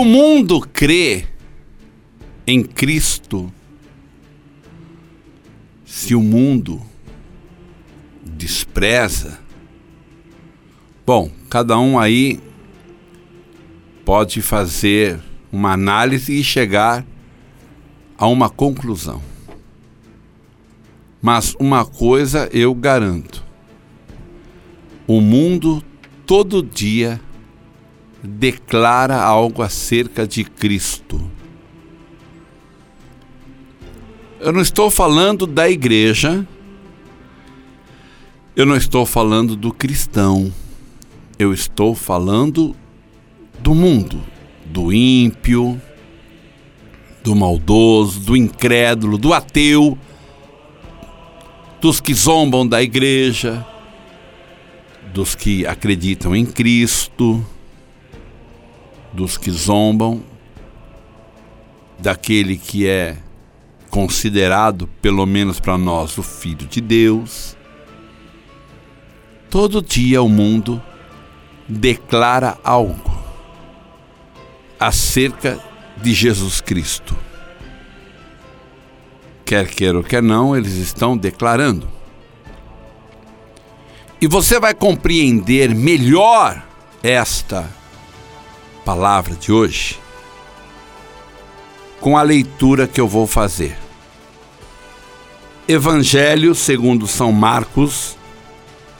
O mundo crê em Cristo, se o mundo despreza, bom, cada um aí pode fazer uma análise e chegar a uma conclusão. Mas uma coisa eu garanto: o mundo todo dia declara algo acerca de Cristo. Eu não estou falando da igreja, eu não estou falando do cristão, eu estou falando do mundo, do ímpio, do maldoso, do incrédulo, do ateu, dos que zombam da igreja, dos que acreditam em Cristo, dos que zombam daquele que é considerado, pelo menos para nós, o Filho de Deus. Todo dia o mundo declara algo acerca de Jesus Cristo. Quer queira ou quer não, eles estão declarando. E você vai compreender melhor esta palavra de hoje com a leitura que eu vou fazer. Evangelho segundo São Marcos,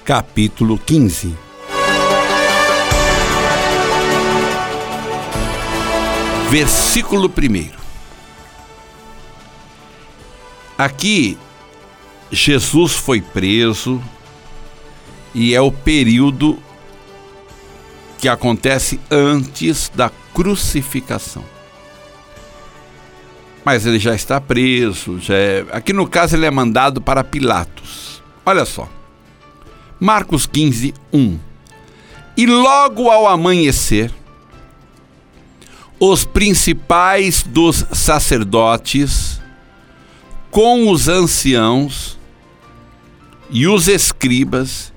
capítulo 15. Versículo 1. Aqui, Jesus foi preso e é o período que acontece antes da crucificação. Mas ele já está preso, já é... aqui no caso ele é mandado para Pilatos. Olha só. Marcos 15, 1. E logo ao amanhecer, os principais dos sacerdotes, com os anciãos e os escribas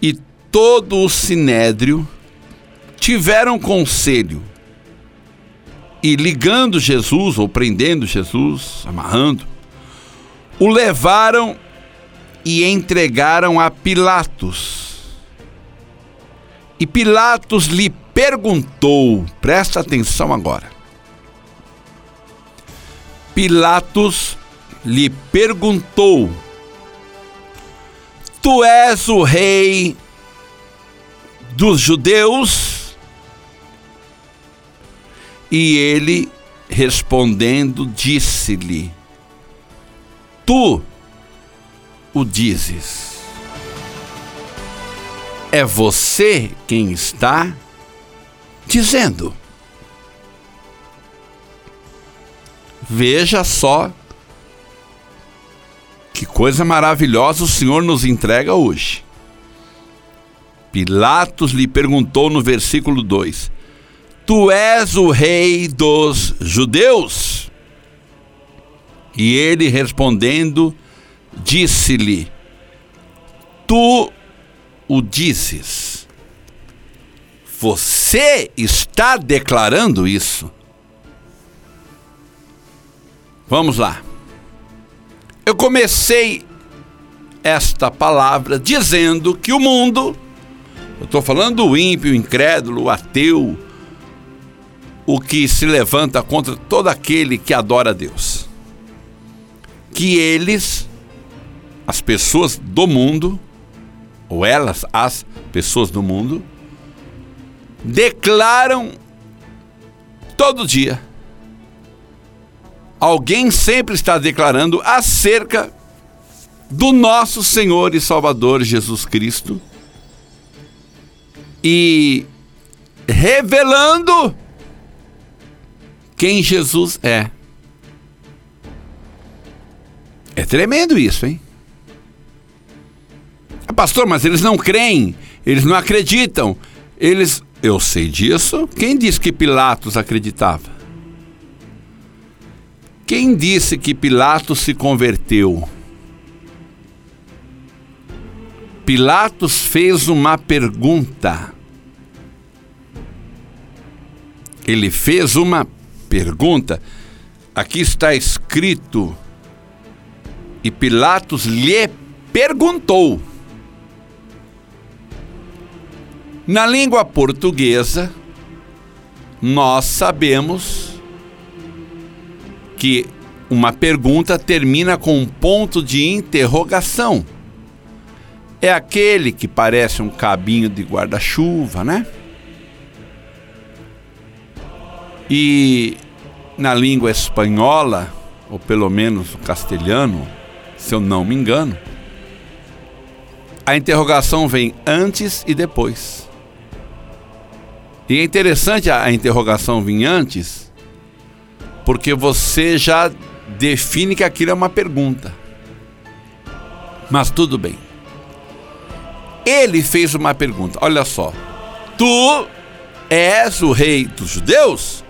e todo o sinédrio, tiveram conselho e ligando Jesus, ou prendendo Jesus, amarrando, o levaram e entregaram a Pilatos. E Pilatos lhe perguntou, presta atenção agora. Pilatos lhe perguntou: Tu és o rei dos judeus? E ele, respondendo, disse-lhe: Tu o dizes. É você quem está dizendo. Veja só que coisa maravilhosa o Senhor nos entrega hoje. Pilatos lhe perguntou no versículo 2: Tu és o rei dos judeus? E ele respondendo, disse-lhe: Tu o dizes. Você está declarando isso? Vamos lá. Eu comecei esta palavra dizendo que o mundo, eu estou falando do ímpio, o incrédulo, o ateu, o que se levanta contra todo aquele que adora a Deus, que eles, as pessoas do mundo, ou elas, as pessoas do mundo, declaram todo dia. Alguém sempre está declarando acerca do nosso Senhor e Salvador Jesus Cristo e revelando quem Jesus é. É tremendo isso, hein? Ah, pastor, mas eles não creem, eles não acreditam. Eles, eu sei disso. Quem disse que Pilatos acreditava? Quem disse que Pilatos se converteu? Pilatos fez uma pergunta. ele fez uma pergunta. Aqui está escrito: E Pilatos lhe perguntou. Na língua portuguesa, nós sabemos que uma pergunta termina com um ponto de interrogação. É aquele que parece um cabinho de guarda-chuva, né? E na língua espanhola, ou pelo menos o castelhano, se eu não me engano, a interrogação vem antes e depois. E é interessante a, interrogação vir antes, porque você já define que aquilo é uma pergunta. Mas tudo bem. Ele fez uma pergunta. Olha só. Tu és o rei dos judeus?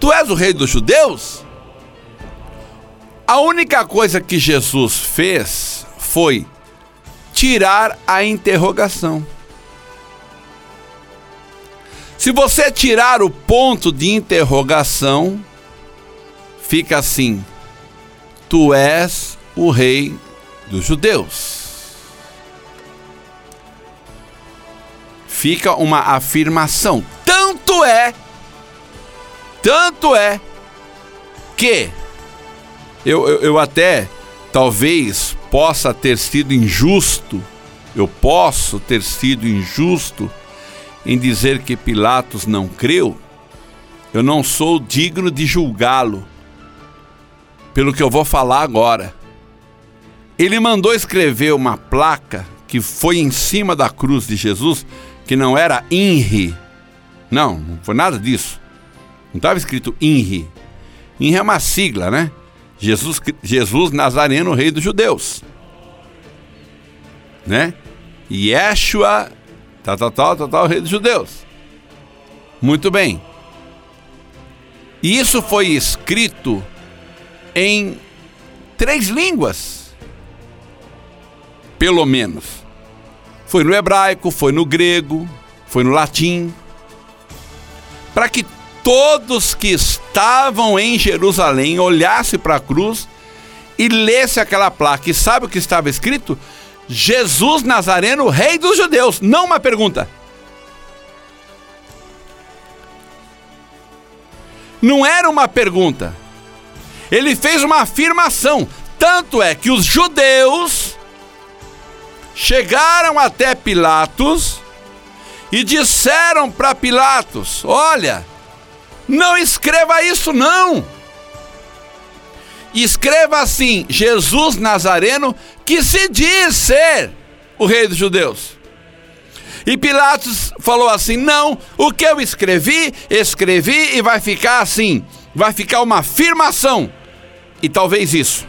Tu és o rei dos judeus? A única coisa que Jesus fez foi tirar a interrogação. Se você tirar o ponto de interrogação, fica assim: Tu és o rei dos judeus. Fica uma afirmação. Tanto é, tanto é que eu, eu, eu até talvez possa ter sido injusto, eu posso ter sido injusto em dizer que Pilatos não creu, eu não sou digno de julgá-lo pelo que eu vou falar agora. Ele mandou escrever uma placa que foi em cima da cruz de Jesus, que não era INRI. Não, não foi nada disso. Não estava escrito INRI. INRI é uma sigla, né? Jesus, Jesus Nazareno, rei dos judeus. Né? Yeshua Tal, tal, tal, tal, tal, rei dos judeus. Muito bem. E isso foi escrito em três línguas. Pelo menos. Foi no hebraico, foi no grego, foi no latim. Para que todos que estavam em Jerusalém olhassem para a cruz e lesse aquela placa. E sabe o que estava escrito? Jesus Nazareno, rei dos judeus. Não uma pergunta. Não era uma pergunta. Ele fez uma afirmação. Tanto é que os judeus chegaram até Pilatos e disseram para Pilatos: Olha, não escreva isso não. Escreva assim: Jesus Nazareno, que se diz ser o rei dos judeus. E Pilatos falou assim: Não, o que eu escrevi, escrevi e vai ficar assim. Vai ficar uma afirmação. E talvez isso,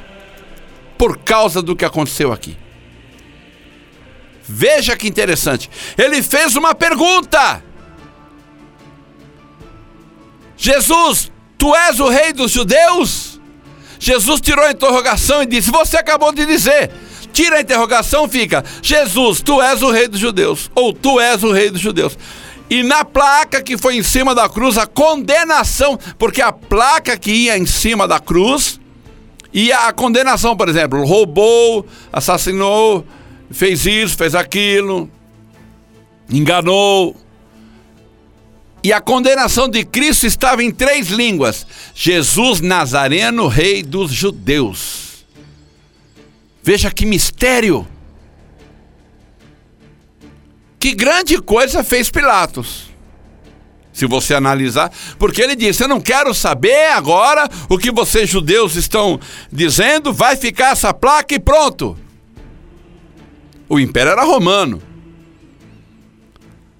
por causa do que aconteceu aqui. Veja que interessante. Ele fez uma pergunta: Jesus, tu és o rei dos judeus? Jesus tirou a interrogação e disse: Você acabou de dizer. Tira a interrogação, fica: Jesus, tu és o rei dos judeus. Ou tu és o rei dos judeus. E na placa que foi em cima da cruz, a condenação, porque a placa que ia em cima da cruz, ia a condenação, por exemplo, roubou, assassinou, fez isso, fez aquilo, enganou, e a condenação de Cristo estava em três línguas: Jesus Nazareno, rei dos judeus. Veja que mistério! Que grande coisa fez Pilatos. Se você analisar, porque ele disse: Eu não quero saber agora o que vocês judeus estão dizendo, vai ficar essa placa e pronto. O império era romano.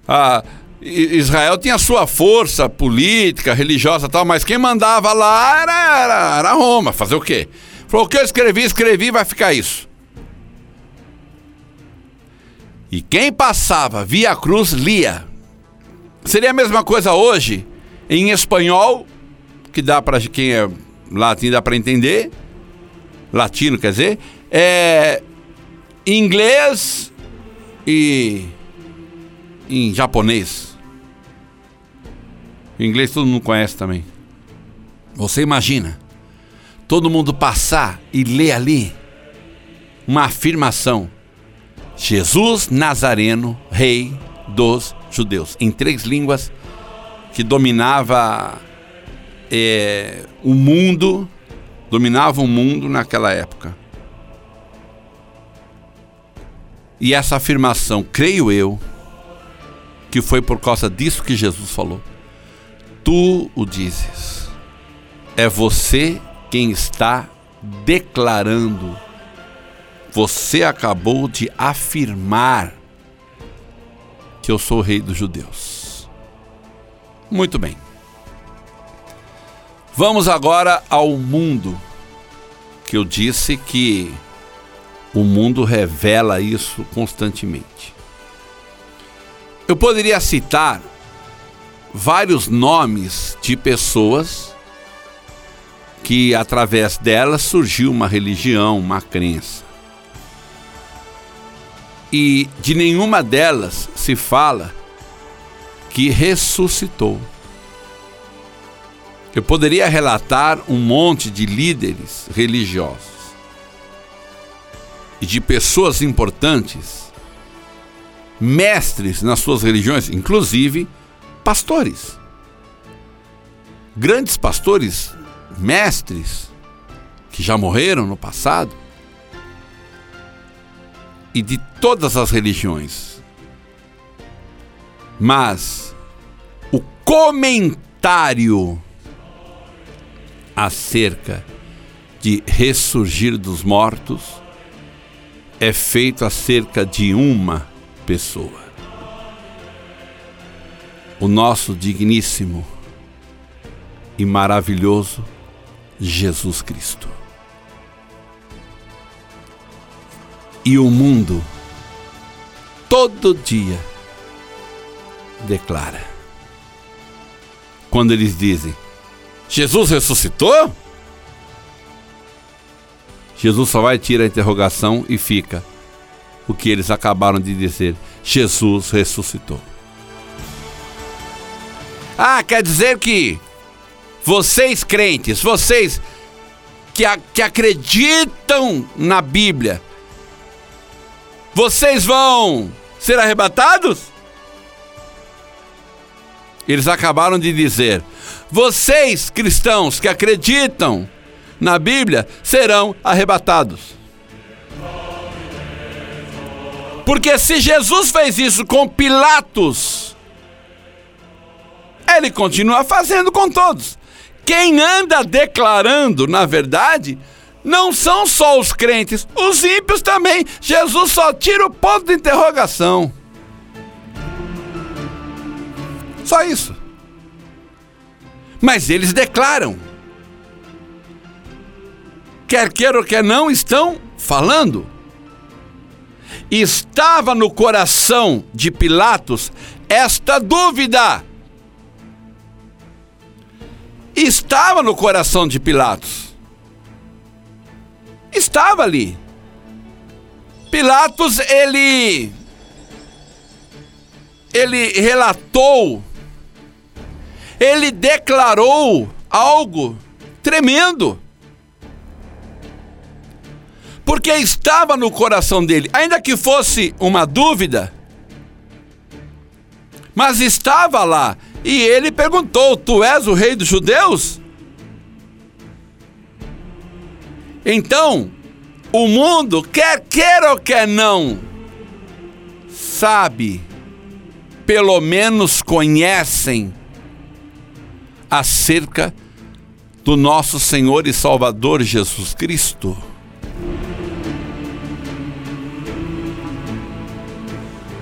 Ah, Israel tinha sua força política, religiosa tal, mas quem mandava lá era, era, era Roma. Fazer o quê? Falou: o que eu escrevi, escrevi, vai ficar isso. E quem passava via cruz lia. Seria a mesma coisa hoje, em espanhol, que dá para quem é latino dá para entender, latino quer dizer, é inglês e em japonês. O inglês todo mundo conhece também. Você imagina todo mundo passar e ler ali uma afirmação: Jesus Nazareno, Rei dos Judeus, em três línguas que dominava é, o mundo, dominava o mundo naquela época. E essa afirmação, creio eu, que foi por causa disso que Jesus falou. Tu o dizes. É você quem está declarando. Você acabou de afirmar que eu sou o rei dos judeus. Muito bem. Vamos agora ao mundo, que eu disse que o mundo revela isso constantemente. Eu poderia citar vários nomes de pessoas que através delas surgiu uma religião, uma crença. E de nenhuma delas se fala que ressuscitou. Eu poderia relatar um monte de líderes religiosos e de pessoas importantes, mestres nas suas religiões, inclusive pastores. Grandes pastores, mestres, que já morreram no passado, e de todas as religiões. Mas o comentário acerca de ressurgir dos mortos é feito acerca de uma pessoa. O nosso digníssimo e maravilhoso Jesus Cristo. E o mundo, todo dia, declara. Quando eles dizem: Jesus ressuscitou? Jesus só vai tirar a interrogação e fica o que eles acabaram de dizer: Jesus ressuscitou. Ah, quer dizer que vocês crentes, vocês que, a, que acreditam na Bíblia, vocês vão ser arrebatados? Eles acabaram de dizer: vocês cristãos que acreditam na Bíblia serão arrebatados. Porque se Jesus fez isso com Pilatos, ele continua fazendo com todos. Quem anda declarando, na verdade, não são só os crentes, os ímpios também. Jesus só tira o ponto de interrogação. Só isso. Mas eles declaram quer queira ou quer não, estão falando. Estava no coração de Pilatos esta dúvida. Estava no coração de Pilatos. Estava ali. Pilatos, ele. Ele relatou, ele declarou algo tremendo porque estava no coração dele, ainda que fosse uma dúvida, mas estava lá. E ele perguntou: Tu és o rei dos judeus? Então, o mundo, quer queira ou quer não, sabe, pelo menos conhecem acerca do nosso Senhor e Salvador Jesus Cristo.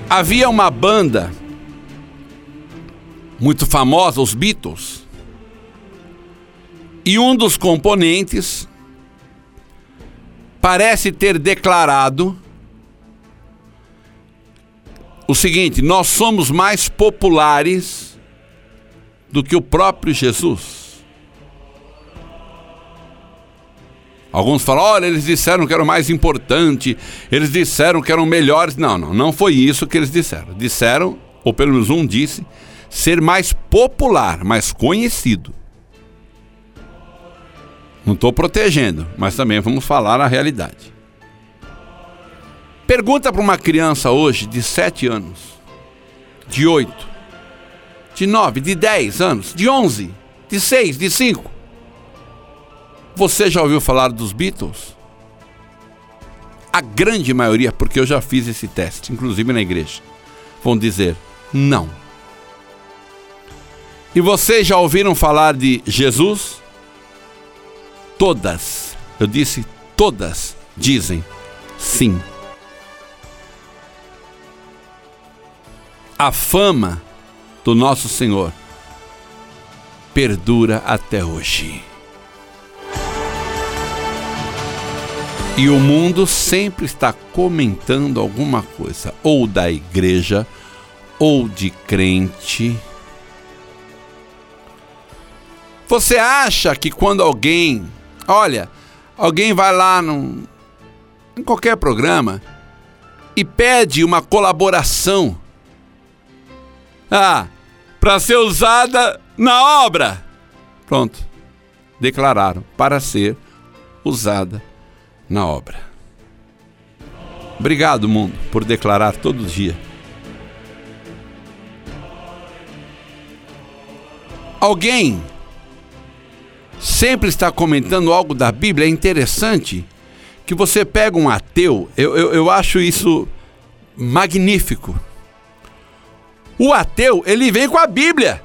Havia uma banda muito famosa, os Beatles. E um dos componentes parece ter declarado o seguinte: nós somos mais populares do que o próprio Jesus. Alguns falam, olha, eles disseram que era o mais importante, eles disseram que eram melhores. Não, não, não foi isso que eles disseram. Disseram, ou pelo menos um disse, ser mais popular, mais conhecido. Não estou protegendo, mas também vamos falar a realidade. Pergunta para uma criança hoje de 7 anos, de 8, de 9, de 10 anos, de 11, de 6, de 5. Você já ouviu falar dos Beatles? A grande maioria, porque eu já fiz esse teste, inclusive na igreja, vão dizer não. E vocês já ouviram falar de Jesus? Todas, eu disse todas, dizem sim. A fama do nosso Senhor perdura até hoje. E o mundo sempre está comentando alguma coisa, ou da igreja, ou de crente. Você acha que quando alguém, olha, alguém vai lá num, em qualquer programa e pede uma colaboração, ah, para ser usada na obra, pronto, declararam para ser usada na obra. Obrigado, mundo, por declarar todo dia. Alguém sempre está comentando algo da Bíblia, é interessante que você pega um ateu, eu, eu, eu acho isso magnífico. O ateu, ele vem com a Bíblia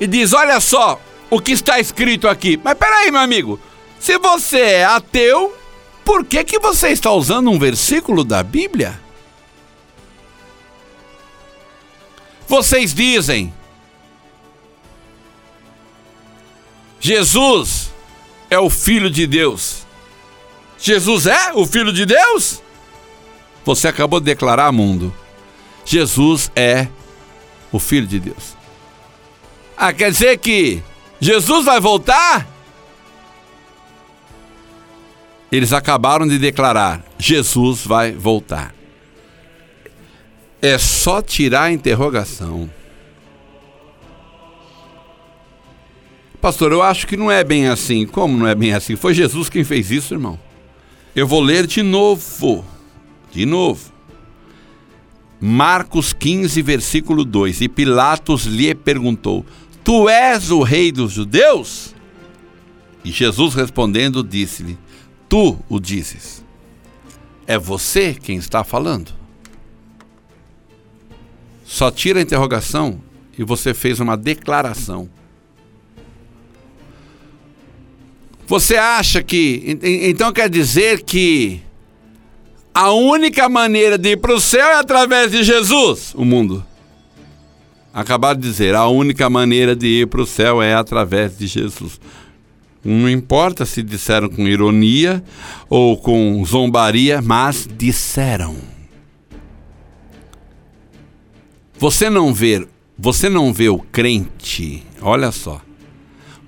e diz: Olha só o que está escrito aqui. Mas peraí, meu amigo, se você é ateu, por que, que você está usando um versículo da Bíblia? Vocês dizem, Jesus é o Filho de Deus. Jesus é o Filho de Deus? Você acabou de declarar, mundo. Jesus é o Filho de Deus. Ah, quer dizer que Jesus vai voltar? eles acabaram de declarar: Jesus vai voltar. É só tirar a interrogação. Pastor, eu acho que não é bem assim. Como não é bem assim? Foi Jesus quem fez isso, irmão. Eu vou ler de novo. De novo. Marcos 15, versículo 2. E Pilatos lhe perguntou: Tu és o rei dos judeus? E Jesus respondendo, disse-lhe: Tu o dizes. É você quem está falando. Só tira a interrogação e você fez uma declaração. Você acha que. Então quer dizer que a única maneira de ir para o céu é através de Jesus? O mundo. Acabar de dizer, a única maneira de ir para o céu é através de Jesus. Não importa se disseram com ironia ou com zombaria, mas disseram. Você não vê, você não vê o crente, olha só.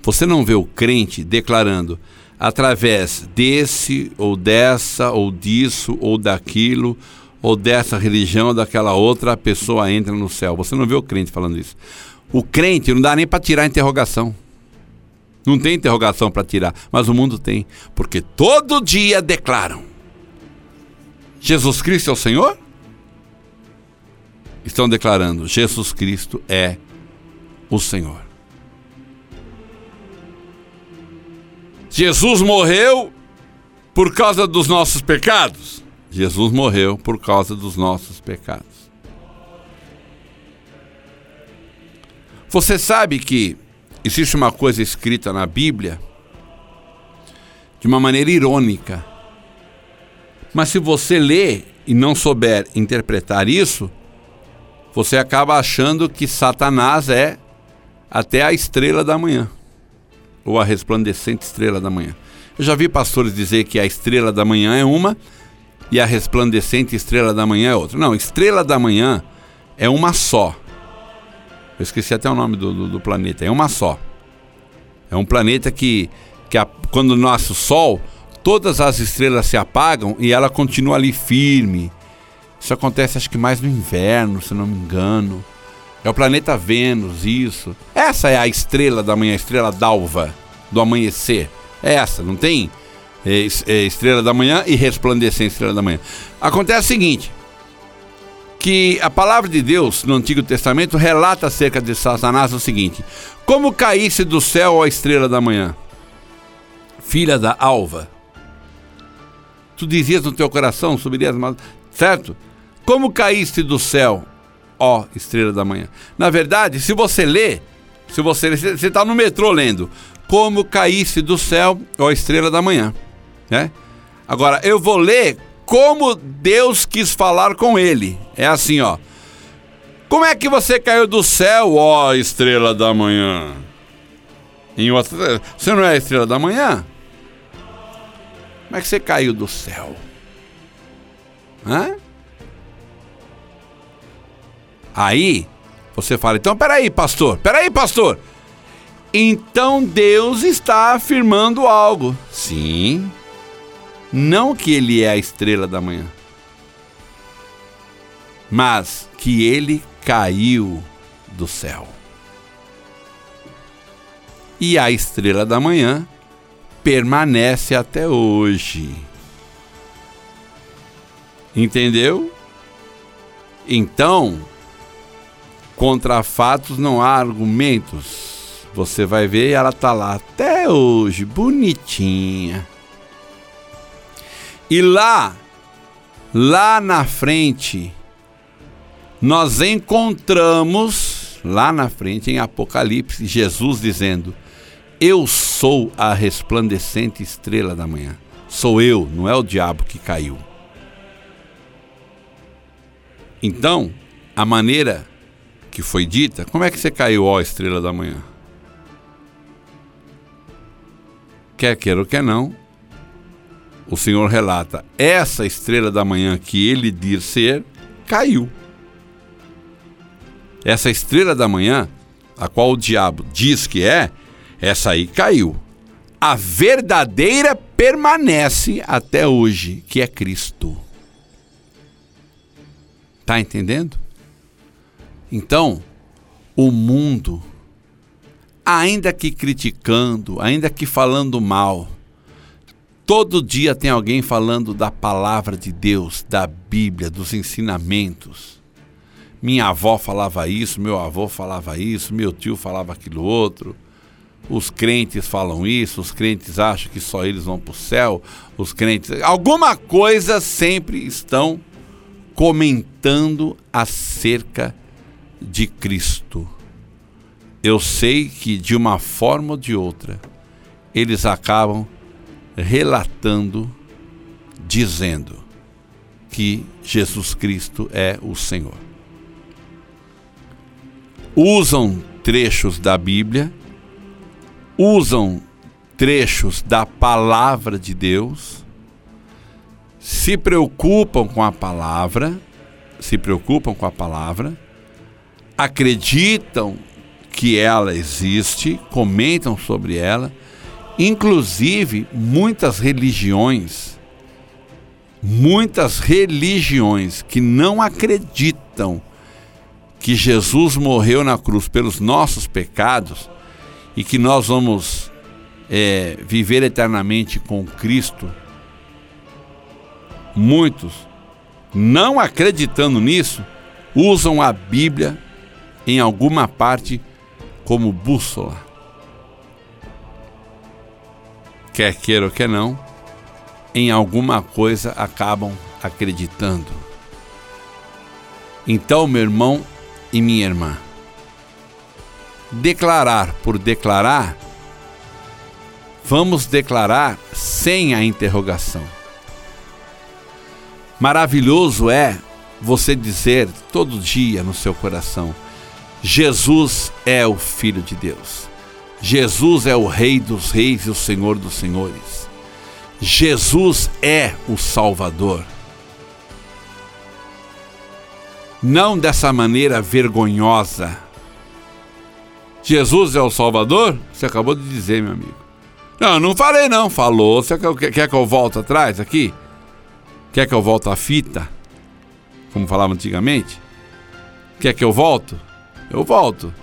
Você não vê o crente declarando através desse ou dessa ou disso ou daquilo ou dessa religião ou daquela outra a pessoa entra no céu. Você não vê o crente falando isso. O crente não dá nem para tirar a interrogação. Não tem interrogação para tirar, mas o mundo tem, porque todo dia declaram: Jesus Cristo é o Senhor? Estão declarando: Jesus Cristo é o Senhor. Jesus morreu por causa dos nossos pecados. Jesus morreu por causa dos nossos pecados. Você sabe que Existe uma coisa escrita na Bíblia de uma maneira irônica. Mas se você lê e não souber interpretar isso, você acaba achando que Satanás é até a estrela da manhã, ou a resplandecente estrela da manhã. Eu já vi pastores dizer que a estrela da manhã é uma e a resplandecente estrela da manhã é outra. Não, estrela da manhã é uma só. Eu esqueci até o nome do, do, do planeta. É uma só. É um planeta que, que a, quando nasce o Sol, todas as estrelas se apagam e ela continua ali firme, Isso acontece acho que mais no inverno, se não me engano. É o planeta Vênus, isso. Essa é a estrela da manhã, a estrela d'alva, do amanhecer. É essa, não tem? É, é estrela da manhã e resplandecente estrela da manhã. Acontece o seguinte: que a palavra de Deus no Antigo Testamento relata acerca de Satanás o seguinte: Como caísse do céu a estrela da manhã, filha da alva. Tu dizias no teu coração, subirias, certo? Como caíste do céu, ó estrela da manhã. Na verdade, se você lê, se você você está no metrô lendo, como caíste do céu, ó estrela da manhã, né? Agora eu vou ler como Deus quis falar com ele. É assim, ó. Como é que você caiu do céu, ó estrela da manhã? Em outra... Você não é a estrela da manhã? Como é que você caiu do céu? Hã? Aí você fala, então peraí, pastor, peraí, pastor. Então Deus está afirmando algo. Sim, não que ele é a estrela da manhã, mas que ele caiu do céu. E a estrela da manhã permanece até hoje. Entendeu? Então, contra fatos não há argumentos. Você vai ver, ela tá lá até hoje, bonitinha. E lá, lá na frente, nós encontramos, lá na frente em Apocalipse, Jesus dizendo: Eu sou a resplandecente estrela da manhã. Sou eu, não é o diabo que caiu. Então, a maneira que foi dita, como é que você caiu, ó estrela da manhã? Quer queira ou quer não, o Senhor relata: essa estrela da manhã que ele diz ser, caiu. Essa estrela da manhã, a qual o diabo diz que é, essa aí caiu. A verdadeira permanece até hoje, que é Cristo. Tá entendendo? Então, o mundo, ainda que criticando, ainda que falando mal, Todo dia tem alguém falando da palavra de Deus, da Bíblia, dos ensinamentos. Minha avó falava isso, meu avô falava isso, meu tio falava aquilo outro. Os crentes falam isso, os crentes acham que só eles vão para o céu, os crentes. Alguma coisa sempre estão comentando acerca de Cristo. Eu sei que de uma forma ou de outra, eles acabam relatando, dizendo que Jesus Cristo é o Senhor. Usam trechos da Bíblia, usam trechos da palavra de Deus, se preocupam com a palavra, se preocupam com a palavra, acreditam que ela existe, comentam sobre ela. Inclusive, muitas religiões, muitas religiões que não acreditam que Jesus morreu na cruz pelos nossos pecados e que nós vamos é, viver eternamente com Cristo, muitos, não acreditando nisso, usam a Bíblia em alguma parte como bússola quer queira ou quer não, em alguma coisa acabam acreditando. Então, meu irmão e minha irmã, declarar por declarar, vamos declarar sem a interrogação. Maravilhoso é você dizer todo dia no seu coração: Jesus é o Filho de Deus. Jesus é o Rei dos Reis e o Senhor dos Senhores. Jesus é o Salvador. Não dessa maneira vergonhosa. Jesus é o Salvador? Você acabou de dizer, meu amigo. Não, não falei não. Falou. Você quer, que eu volte atrás aqui? Quer que eu volte a fita? como falava antigamente? Quer que eu volto? Eu volto.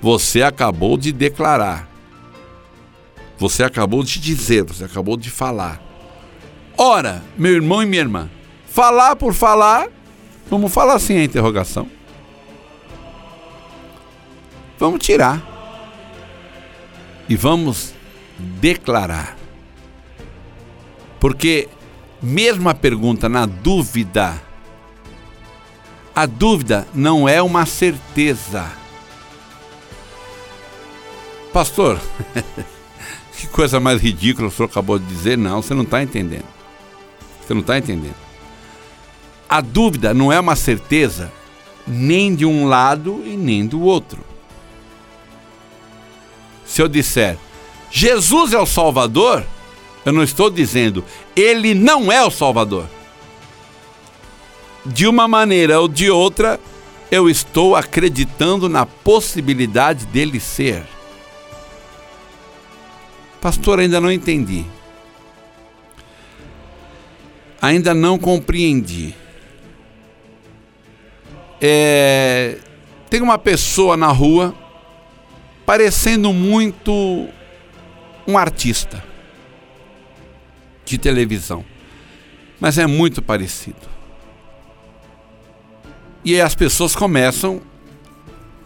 Você acabou de declarar. Você acabou de dizer, você acabou de falar. Ora, meu irmão e minha irmã, falar por falar, vamos falar assim a interrogação. Vamos tirar. E vamos declarar. Porque mesmo a pergunta na dúvida, a dúvida não é uma certeza. Pastor, que coisa mais ridícula o senhor acabou de dizer. Não, você não está entendendo. Você não está entendendo. A dúvida não é uma certeza nem de um lado e nem do outro. Se eu disser Jesus é o Salvador, eu não estou dizendo ele não é o Salvador. De uma maneira ou de outra, eu estou acreditando na possibilidade dele ser. Pastor, ainda não entendi. Ainda não compreendi. É, tem uma pessoa na rua parecendo muito um artista de televisão, mas é muito parecido. E as pessoas começam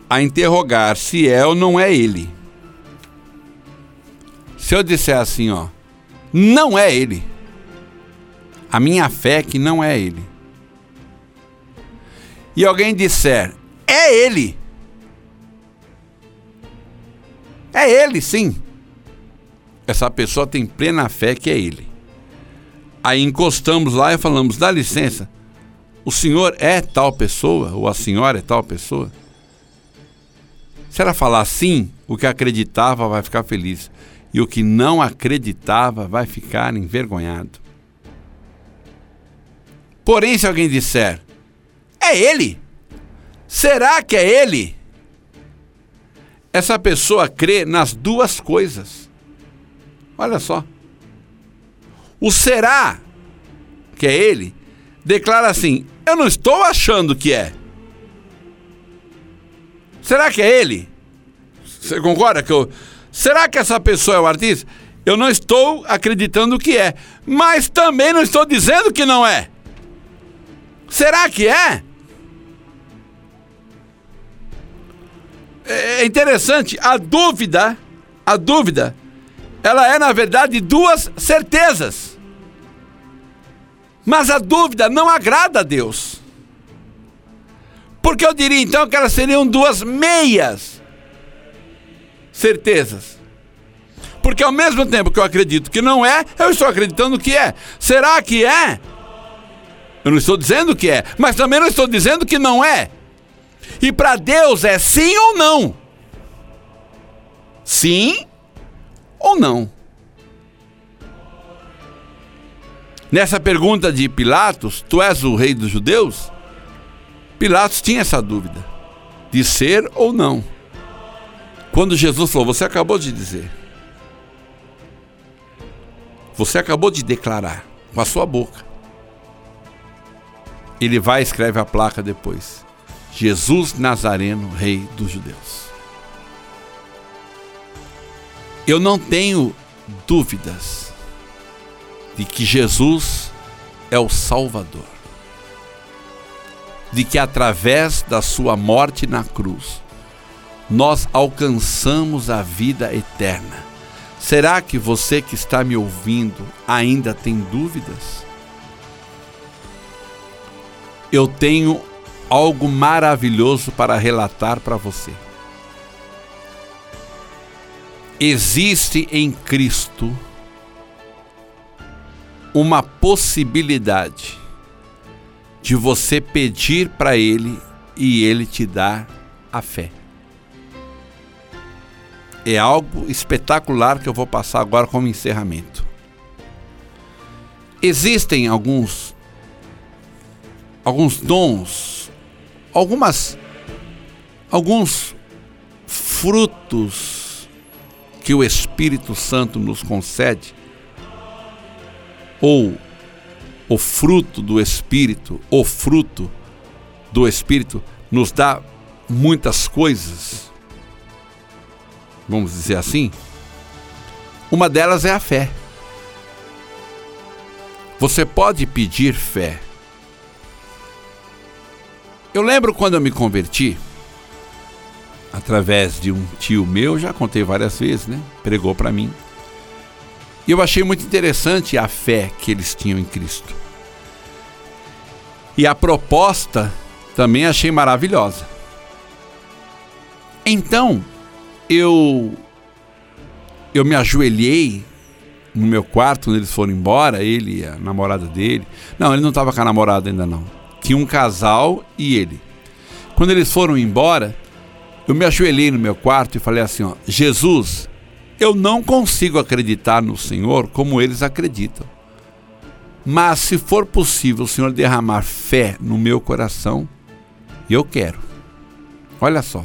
a interrogar se é ou não é ele. Se eu disser assim, ó, não é ele. A minha fé é que não é ele. E alguém disser, é ele. É ele, sim. Essa pessoa tem plena fé que é ele. Aí encostamos lá e falamos: dá licença, o senhor é tal pessoa, ou a senhora é tal pessoa? Se ela falar sim, o que acreditava vai ficar feliz e o que não acreditava vai ficar envergonhado. Porém, se alguém disser, é ele, será que é ele? Essa pessoa crê nas duas coisas. Olha só. O será que é ele declara assim: Eu não estou achando que é. Será que é ele? Você concorda que eu Será que essa pessoa é o artista? Eu não estou acreditando que é, mas também não estou dizendo que não é. Será que é? É interessante, a dúvida, a dúvida, ela é na verdade duas certezas. Mas a dúvida não agrada a Deus. Porque eu diria então que elas seriam duas meias certezas. Porque ao mesmo tempo que eu acredito que não é, eu estou acreditando que é. Será que é? Eu não estou dizendo que é, mas também não estou dizendo que não é. E para Deus é sim ou não? Sim ou não? Nessa pergunta de Pilatos, tu és o rei dos judeus? Pilatos tinha essa dúvida de ser ou não. Quando Jesus falou, você acabou de dizer. Você acabou de declarar com a sua boca. Ele vai e escreve a placa depois. Jesus Nazareno, Rei dos Judeus. Eu não tenho dúvidas de que Jesus é o Salvador. De que através da sua morte na cruz, nós alcançamos a vida eterna. Será que você que está me ouvindo ainda tem dúvidas? Eu tenho algo maravilhoso para relatar para você. Existe em Cristo uma possibilidade de você pedir para Ele e Ele te dar a fé é algo espetacular que eu vou passar agora como encerramento. Existem alguns alguns dons, algumas alguns frutos que o Espírito Santo nos concede ou o fruto do Espírito, o fruto do Espírito, nos dá muitas coisas. Vamos dizer assim? Uma delas é a fé. Você pode pedir fé. Eu lembro quando eu me converti, através de um tio meu, já contei várias vezes, né? Pregou para mim. E eu achei muito interessante a fé que eles tinham em Cristo. E a proposta também achei maravilhosa. Então, eu eu me ajoelhei no meu quarto quando eles foram embora, ele e a namorada dele. Não, ele não estava com a namorada ainda não. Tinha um casal e ele. Quando eles foram embora, eu me ajoelhei no meu quarto e falei assim, ó, Jesus, eu não consigo acreditar no Senhor como eles acreditam. Mas se for possível o Senhor derramar fé no meu coração, eu quero. Olha só.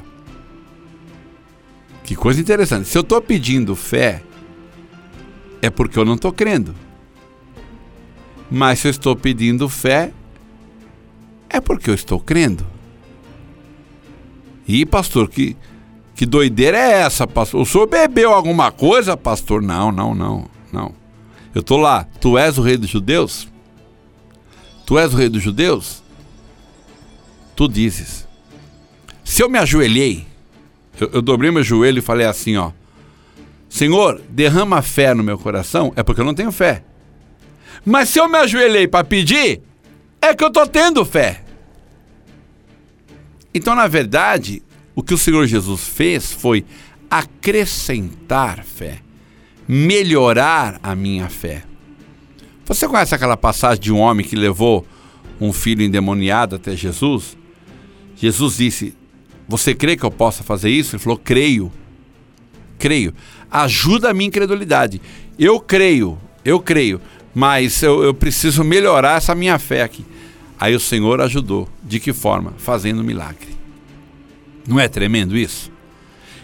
Que coisa interessante. Se eu estou pedindo fé, é porque eu não estou crendo. Mas se eu estou pedindo fé, é porque eu estou crendo. E pastor, que, que doideira é essa, pastor? O senhor bebeu alguma coisa, pastor? Não, não, não, não. Eu estou lá, tu és o rei dos judeus? Tu és o rei dos judeus? Tu dizes. Se eu me ajoelhei, eu, eu dobrei meu joelho e falei assim, ó. Senhor, derrama fé no meu coração, é porque eu não tenho fé. Mas se eu me ajoelhei para pedir, é que eu estou tendo fé. Então, na verdade, o que o Senhor Jesus fez foi acrescentar fé, melhorar a minha fé. Você conhece aquela passagem de um homem que levou um filho endemoniado até Jesus? Jesus disse: Você crê que eu possa fazer isso? Ele falou: Creio. Creio ajuda a minha incredulidade. Eu creio, eu creio, mas eu, eu preciso melhorar essa minha fé aqui. Aí o Senhor ajudou. De que forma? Fazendo milagre. Não é tremendo isso?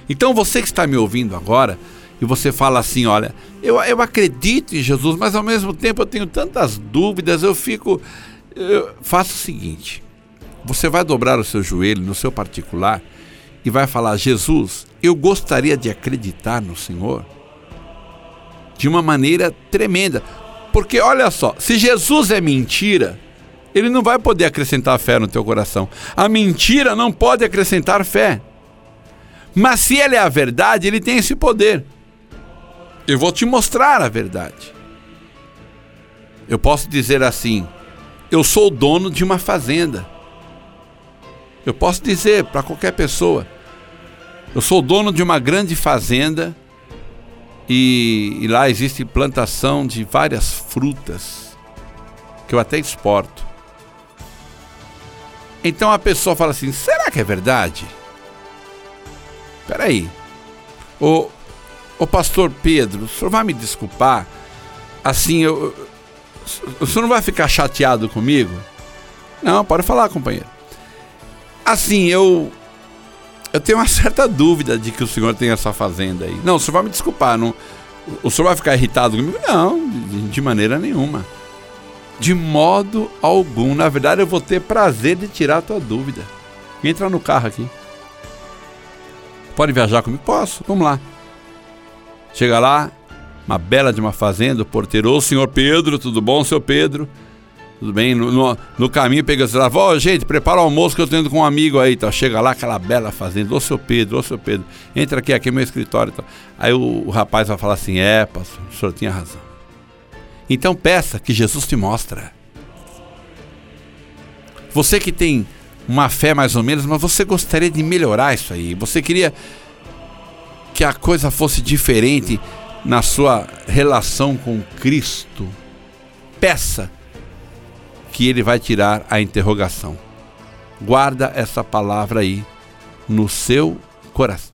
Então você que está me ouvindo agora e você fala assim: olha, eu, eu acredito em Jesus, mas ao mesmo tempo eu tenho tantas dúvidas, eu fico. Eu faço o seguinte: você vai dobrar o seu joelho no seu particular e vai falar: Jesus, eu gostaria de acreditar no Senhor de uma maneira tremenda. Porque olha só, se Jesus é mentira, ele não vai poder acrescentar fé no teu coração. A mentira não pode acrescentar fé. Mas se ele é a verdade, ele tem esse poder. Eu vou te mostrar a verdade. Eu posso dizer assim: eu sou o dono de uma fazenda. Eu posso dizer para qualquer pessoa: eu sou dono de uma grande fazenda e, e, lá existe plantação de várias frutas que eu até exporto. Então a pessoa fala assim: será que é verdade? Peraí, o, o pastor Pedro, o senhor vai me desculpar? Assim, eu, o senhor não vai ficar chateado comigo? Não, pode falar, companheiro. Assim, eu eu tenho uma certa dúvida de que o senhor tem essa fazenda aí. Não, o senhor vai me desculpar, não, o senhor vai ficar irritado comigo? Não, de maneira nenhuma. De modo algum. Na verdade, eu vou ter prazer de tirar a tua dúvida. Entra no carro aqui. Pode viajar comigo? Posso, vamos lá. Chega lá, uma bela de uma fazenda, o porteiro, ô senhor Pedro, tudo bom, senhor Pedro? Tudo bem? No, no, no caminho pega o celular, ó, gente, prepara o almoço que eu tô indo com um amigo aí, tá? Chega lá, aquela bela fazenda, ô seu Pedro, ô seu Pedro, entra aqui, aqui é meu escritório. Tá? Aí o, o rapaz vai falar assim, é, pastor, o senhor tinha razão. Então peça que Jesus te mostra. Você que tem uma fé mais ou menos, mas você gostaria de melhorar isso aí. Você queria que a coisa fosse diferente na sua relação com Cristo. Peça que ele vai tirar a interrogação. Guarda essa palavra aí no seu coração.